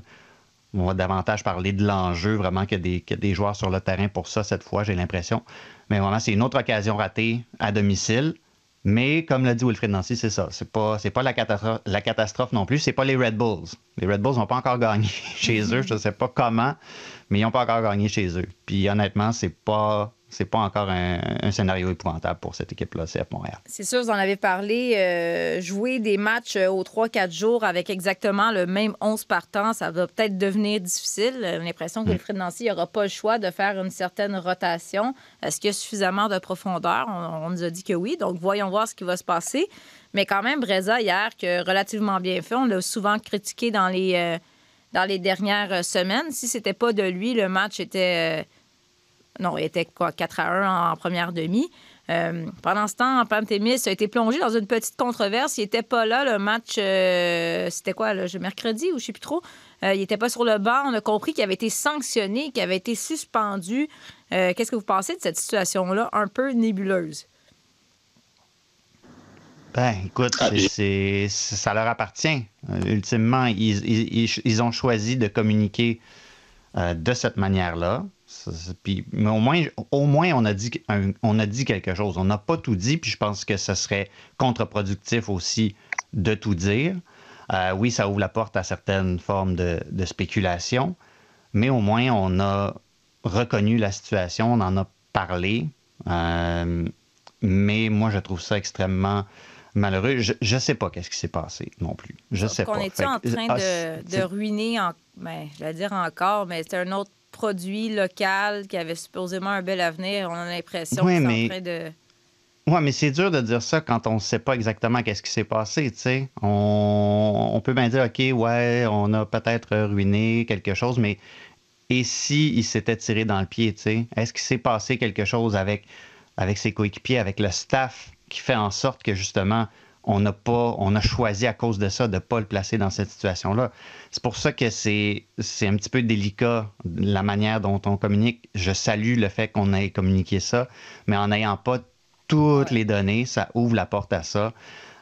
On va davantage parler de l'enjeu, vraiment, qu'il y, a des joueurs sur le terrain pour ça cette fois, j'ai l'impression. Mais vraiment, c'est une autre occasion ratée à domicile. Mais comme l'a dit Wilfred Nancy, c'est ça. C'est pas, pas la catastrophe, la catastrophe non plus. C'est pas les Red Bulls. Les Red Bulls n'ont pas encore gagné chez eux. Je ne sais pas comment, mais ils n'ont pas encore gagné chez eux. Puis honnêtement, c'est pas c'est pas encore un, scénario épouvantable pour cette équipe-là, CF Montréal. C'est sûr, vous en avez parlé. Euh, jouer des matchs euh, aux 3-4 jours avec exactement le même 11 partants, ça va peut-être devenir difficile. J'ai l'impression que mm. Nancy n'aura pas le choix de faire une certaine rotation. Est-ce qu'il y a suffisamment de profondeur? On, nous a dit que oui, donc voyons voir ce qui va se passer. Mais quand même, Breza, hier, que relativement bien fait, on l'a souvent critiqué dans les, euh, dans les dernières semaines. Si c'était pas de lui, le match était non, il était quoi, 4 à 1 en première demi. Euh, pendant ce temps, Pantémis a été plongé dans une petite controverse. Il n'était pas là, le match, euh, c'était quoi, le mercredi ou je ne sais plus trop. Euh, il n'était pas sur le banc. On a compris qu'il avait été sanctionné, qu'il avait été suspendu. Euh, Qu'est-ce que vous pensez de cette situation-là un peu nébuleuse? Ben, écoute, Ah, c'est, ça leur appartient. Euh, ultimement, ils, ils- ont choisi de communiquer euh, de cette manière-là. Puis, mais au moins, au moins on, a dit, on a dit quelque chose. On n'a pas tout dit, puis je pense que ce serait contre-productif aussi de tout dire. Euh, oui, ça ouvre la porte à certaines formes de, de spéculation, mais au moins on a reconnu la situation, on en a parlé. Euh, mais moi, je trouve ça extrêmement malheureux. Je ne sais pas qu'est-ce qui s'est passé non plus. Je sais Qu'on pas. est Fait en train ah, de ruiner, en, ben, je vais dire encore, mais c'est un autre produit local qui avait supposément un bel avenir. On a l'impression Oui, c'est mais- en train de... Ouais, mais c'est dur de dire ça quand on ne sait pas exactement qu'est-ce qui s'est passé, tu sais. On, on peut bien dire, OK, ouais, on a peut-être ruiné quelque chose, mais et si il s'était tiré dans le pied, tu sais? Est-ce qu'il s'est passé quelque chose avec, avec ses coéquipiers, avec le staff, qui fait en sorte que justement, on n'a pas, on a choisi à cause de ça de ne pas le placer dans cette situation-là. C'est pour ça que c'est, c'est un petit peu délicat la manière dont on communique. Je salue le fait qu'on ait communiqué ça, mais en n'ayant pas toutes les données, ça ouvre la porte à ça.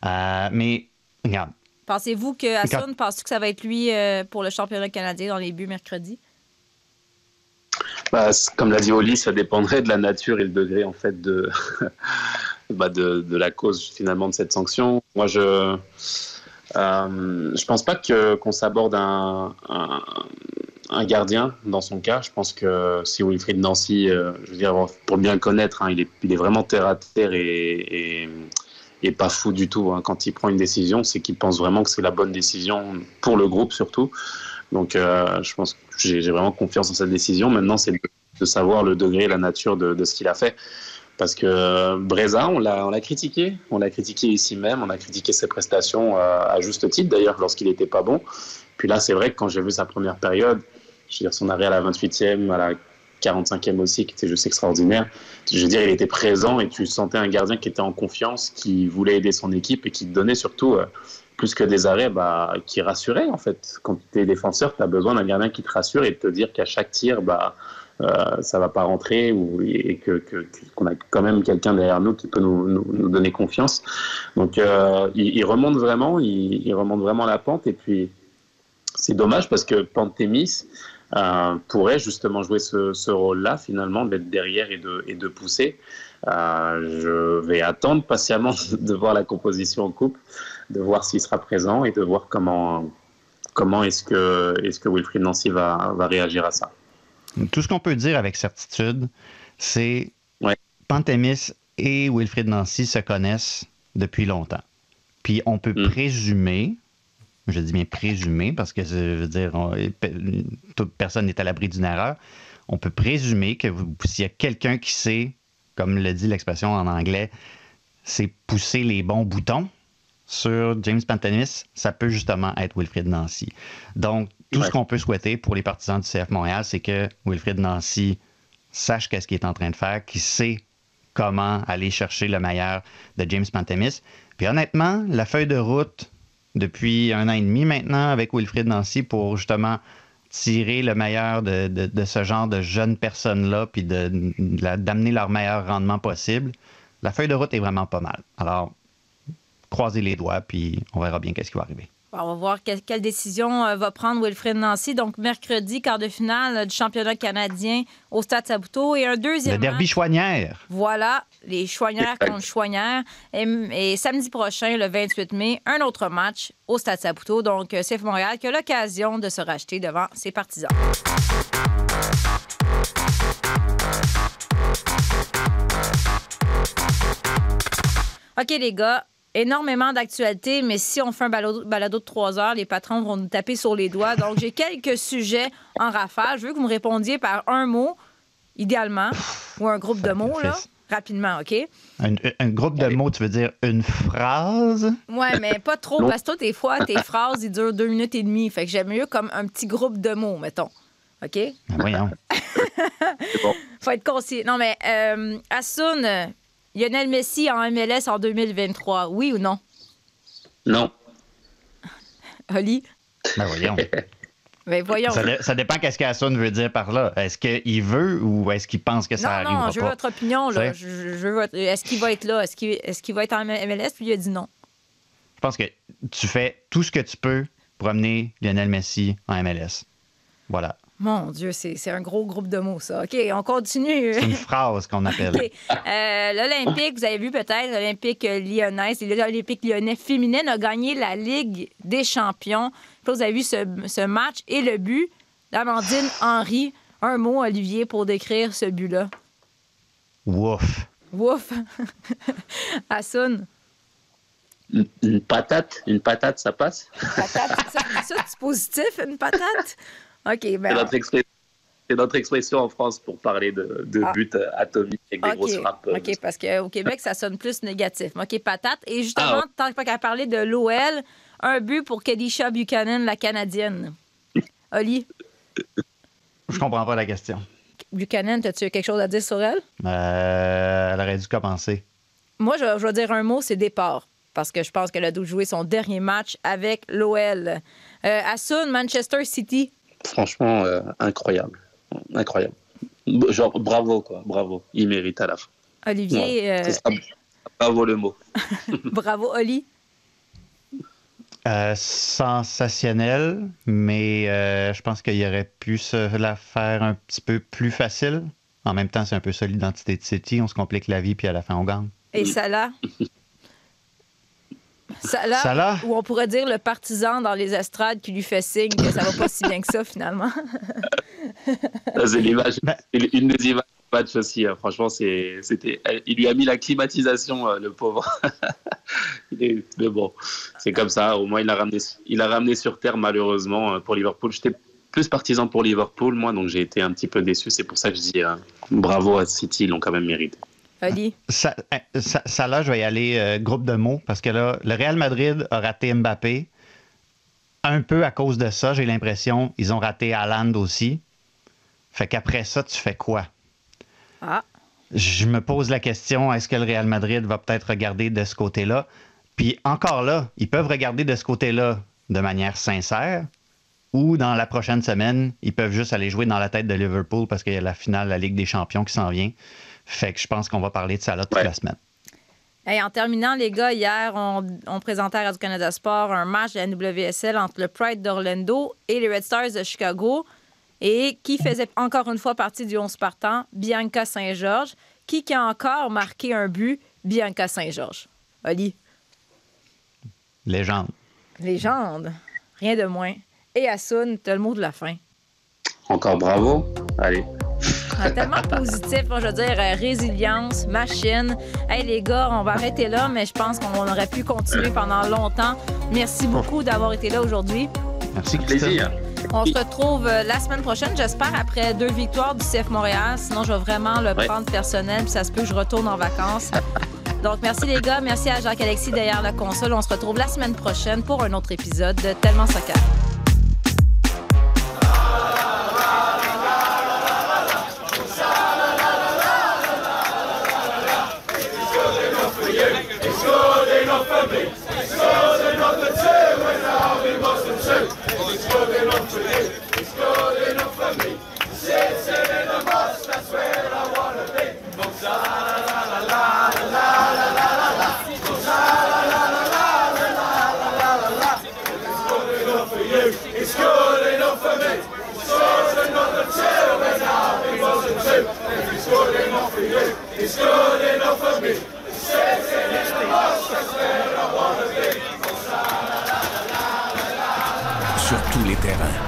Euh, mais regarde, Pensez-vous que Hassan, pensez que ça va être lui euh, pour le championnat canadien dans les buts mercredi? Bah, comme l'a dit Oli, ça dépendrait de la nature et le degré en fait de, bah, de, la cause finalement de cette sanction. Moi, je euh, pense pas que qu'on s'aborde un, un, gardien dans son cas. Je pense que si Wilfried Nancy, euh, je veux dire pour bien le connaître, hein, il est il est vraiment terre à terre et, et, pas fou du tout. hein. Quand il prend une décision, c'est qu'il pense vraiment que c'est la bonne décision pour le groupe surtout. Donc, euh, je pense que j'ai vraiment confiance dans cette décision. Maintenant, c'est de, de savoir le degré et la nature de, de ce qu'il a fait. Parce que euh, Breza, on l'a on l'a critiqué. On l'a critiqué ici même. On a critiqué ses prestations euh, à juste titre, d'ailleurs, lorsqu'il n'était pas bon. Puis là, c'est vrai que quand j'ai vu sa première période, je veux dire, son arrêt à la 28e, à la 45e aussi, qui était juste extraordinaire. Je veux dire, il était présent et tu sentais un gardien qui était en confiance, qui voulait aider son équipe et qui donnait surtout, euh, plus que des arrêts, bah, qui rassurait en fait. Quand tu es défenseur, tu as besoin d'un gardien qui te rassure et de te dire qu'à chaque tir, bah, euh, ça va pas rentrer et qu'on a quand même quelqu'un derrière nous qui peut nous, nous, donner confiance. Donc, euh, il, remonte vraiment, il, remonte vraiment la pente et puis c'est dommage parce que Pantémis euh, pourrait justement jouer ce, rôle-là, finalement, d'être derrière et de, pousser. Euh, je vais attendre patiemment de voir la composition en coupe, de voir s'il sera présent et de voir comment, comment est-ce que, Wilfried Nancy va réagir à ça. Tout ce qu'on peut dire avec certitude, c'est Ouais. Pantémis et Wilfried Nancy se connaissent depuis longtemps. Puis on peut Mm. présumer, je dis bien présumer, parce que je veux dire, on- toute personne n'est à l'abri d'une erreur. On peut présumer que s'il y a quelqu'un qui sait, comme le dit l'expression en anglais, c'est pousser les bons boutons sur James Pantemis, ça peut justement être Wilfried Nancy. Donc, tout ce qu'on peut souhaiter pour les partisans du CF Montréal, c'est que Wilfried Nancy sache qu'est-ce qu'il est en train de faire, qu'il sait comment aller chercher le meilleur de James Pantemis. Puis honnêtement, la feuille de route depuis un an et demi maintenant avec Wilfried Nancy pour justement tirer le meilleur de, de- de ce genre de jeunes personnes-là, puis d'amener leur meilleur rendement possible, la feuille de route est vraiment pas mal. Alors, croisez les doigts, puis on verra bien qu'est-ce qui va arriver. Bon, on va voir que- quelle décision euh, va prendre Wilfred Nancy. Donc, mercredi, quart de finale euh, du championnat canadien au Stade Sabuto. Et un deuxième Le derby. Chouanière. Voilà, les Chouanières contre Chouanières. Et, et samedi prochain, le 28 mai, un autre match au Stade Saputo. Donc, euh, CF Montréal qui a l'occasion de se racheter devant ses partisans. OK, les gars, énormément d'actualités, mais si on fait un balado, balado de trois heures, les patrons vont nous taper sur les doigts. Donc, j'ai quelques sujets en rafale. Je veux que vous me répondiez par un mot, idéalement, ou un groupe de mots, là, rapidement, OK? Un, un groupe de mots, tu veux dire une phrase? Ouais, mais pas trop, parce que toi, des fois, tes phrases, ils durent deux minutes et demie. Fait que j'aime mieux comme un petit groupe de mots, mettons. OK? Ben voyons. bon. Faut être concis. Non, mais euh, euh, Lionel Messi en MLS en 2023, oui ou non? Non, Oli? Ben voyons. Mais voyons. Ça, dé- ça dépend qu'est-ce qu'Assun veut dire par là. Est-ce qu'il veut ou est-ce qu'il pense que ça non, arrivera non, je veux pas? votre opinion. Là. Je, je- je veux votre- Est-ce qu'il va être là? Est-ce qu'il est qu'il va être en MLS? Puis il a dit non. Je pense que tu fais tout ce que tu peux pour amener Lionel Messi en MLS. Voilà. Mon Dieu, c'est un gros groupe de mots, ça. OK, on continue. C'est une phrase qu'on appelle. OK. Euh, L'Olympique, vous avez vu peut-être, l'Olympique lyonnaise, l'Olympique lyonnais féminine a gagné la Ligue des champions. Puis vous avez vu ce, ce match et le but d'Amandine Henry. Un mot, Olivier, pour décrire ce but-là? Wouf. Wouf! Assun. Une, une patate, une patate, ça passe? Patate, ça, ça c'est positif, une patate? OK, ben. notre, expres- c'est notre expression en France pour parler de, de Ah. buts euh, atomiques avec des OK, grosses frappes. euh, OK, parce qu'au Québec, ça sonne plus négatif. OK, patate. Et justement, Ah, tant qu'à parler de l'OL, un but pour Kedisha Buchanan, la Canadienne. Oli, Je comprends pas la question. Buchanan, as-tu quelque chose à dire sur elle? Euh, elle aurait dû commencer. Moi, je, je vais dire un mot, c'est départ. Parce que je pense qu'elle a dû jouer son dernier match avec l'OL. Euh, Assun, Manchester City. Franchement, euh, incroyable. Incroyable. Genre, bravo, quoi. Bravo. Il mérite à la fin. Olivier, euh, Bravo le mot. bravo, Oli. Euh, sensationnel, mais euh, je pense qu'il aurait pu se la faire un petit peu plus facile. En même temps, c'est un peu ça l'identité de City. On se complique la vie, puis à la fin, on gagne. Et Salah? Salah, Salah? ou on pourrait dire le partisan dans les estrades qui lui fait signe que ça va pas si bien que ça, finalement. Ça, C'est l'image. Une des images du match aussi. hein. Franchement, c'était. Il lui a mis la climatisation, euh, le pauvre. Mais bon, c'est comme ça. Au moins, il l'a ramené, il l'a ramené sur terre, malheureusement, euh, pour Liverpool. J'étais plus partisan pour Liverpool, moi, donc j'ai été un petit peu déçu. C'est pour ça que je dis euh, bravo à City, ils l'ont quand même mérité. Oli? Ça, ça, ça, là, je vais y aller euh, groupe de mots parce que là, le Real Madrid a raté Mbappé. Un peu à cause de ça, j'ai l'impression. Ils ont raté Haaland aussi. Fait qu'après ça, tu fais quoi? Ah. Je me pose la question, est-ce que le Real Madrid va peut-être regarder de ce côté-là? Puis encore là, ils peuvent regarder de ce côté-là de manière sincère ou dans la prochaine semaine, ils peuvent juste aller jouer dans la tête de Liverpool parce qu'il y a la finale de la Ligue des Champions qui s'en vient. Fait que je pense qu'on va parler de ça là toute Ouais. la semaine. Hey, en terminant, les gars, hier, on, on présentait à Radio-Canada Sport un match de la NWSL entre le Pride d'Orlando et les Red Stars de Chicago. Et qui faisait encore une fois partie du 11 partant, Bianca Saint-Georges. Qui, qui a encore marqué un but, Bianca Saint-Georges? Oli, Légende. légende, rien de moins. Et Assun, t'as le mot de la fin. Encore bravo. Allez. Ah, tellement positif, moi, je veux dire, euh, résilience, machine. Hey, les gars, on va arrêter là, mais je pense qu'on aurait pu continuer pendant longtemps. Merci beaucoup d'avoir été là aujourd'hui. Merci, Christine. Plaisir. On se retrouve euh, la semaine prochaine, j'espère, après deux victoires du CF Montréal. Sinon, je vais vraiment le Ouais. prendre personnel, puis ça se peut que je retourne en vacances. Donc, merci les gars. Merci à Jacques-Alexis derrière la console. On se retrouve la semaine prochaine pour un autre épisode de Tellement Soccer.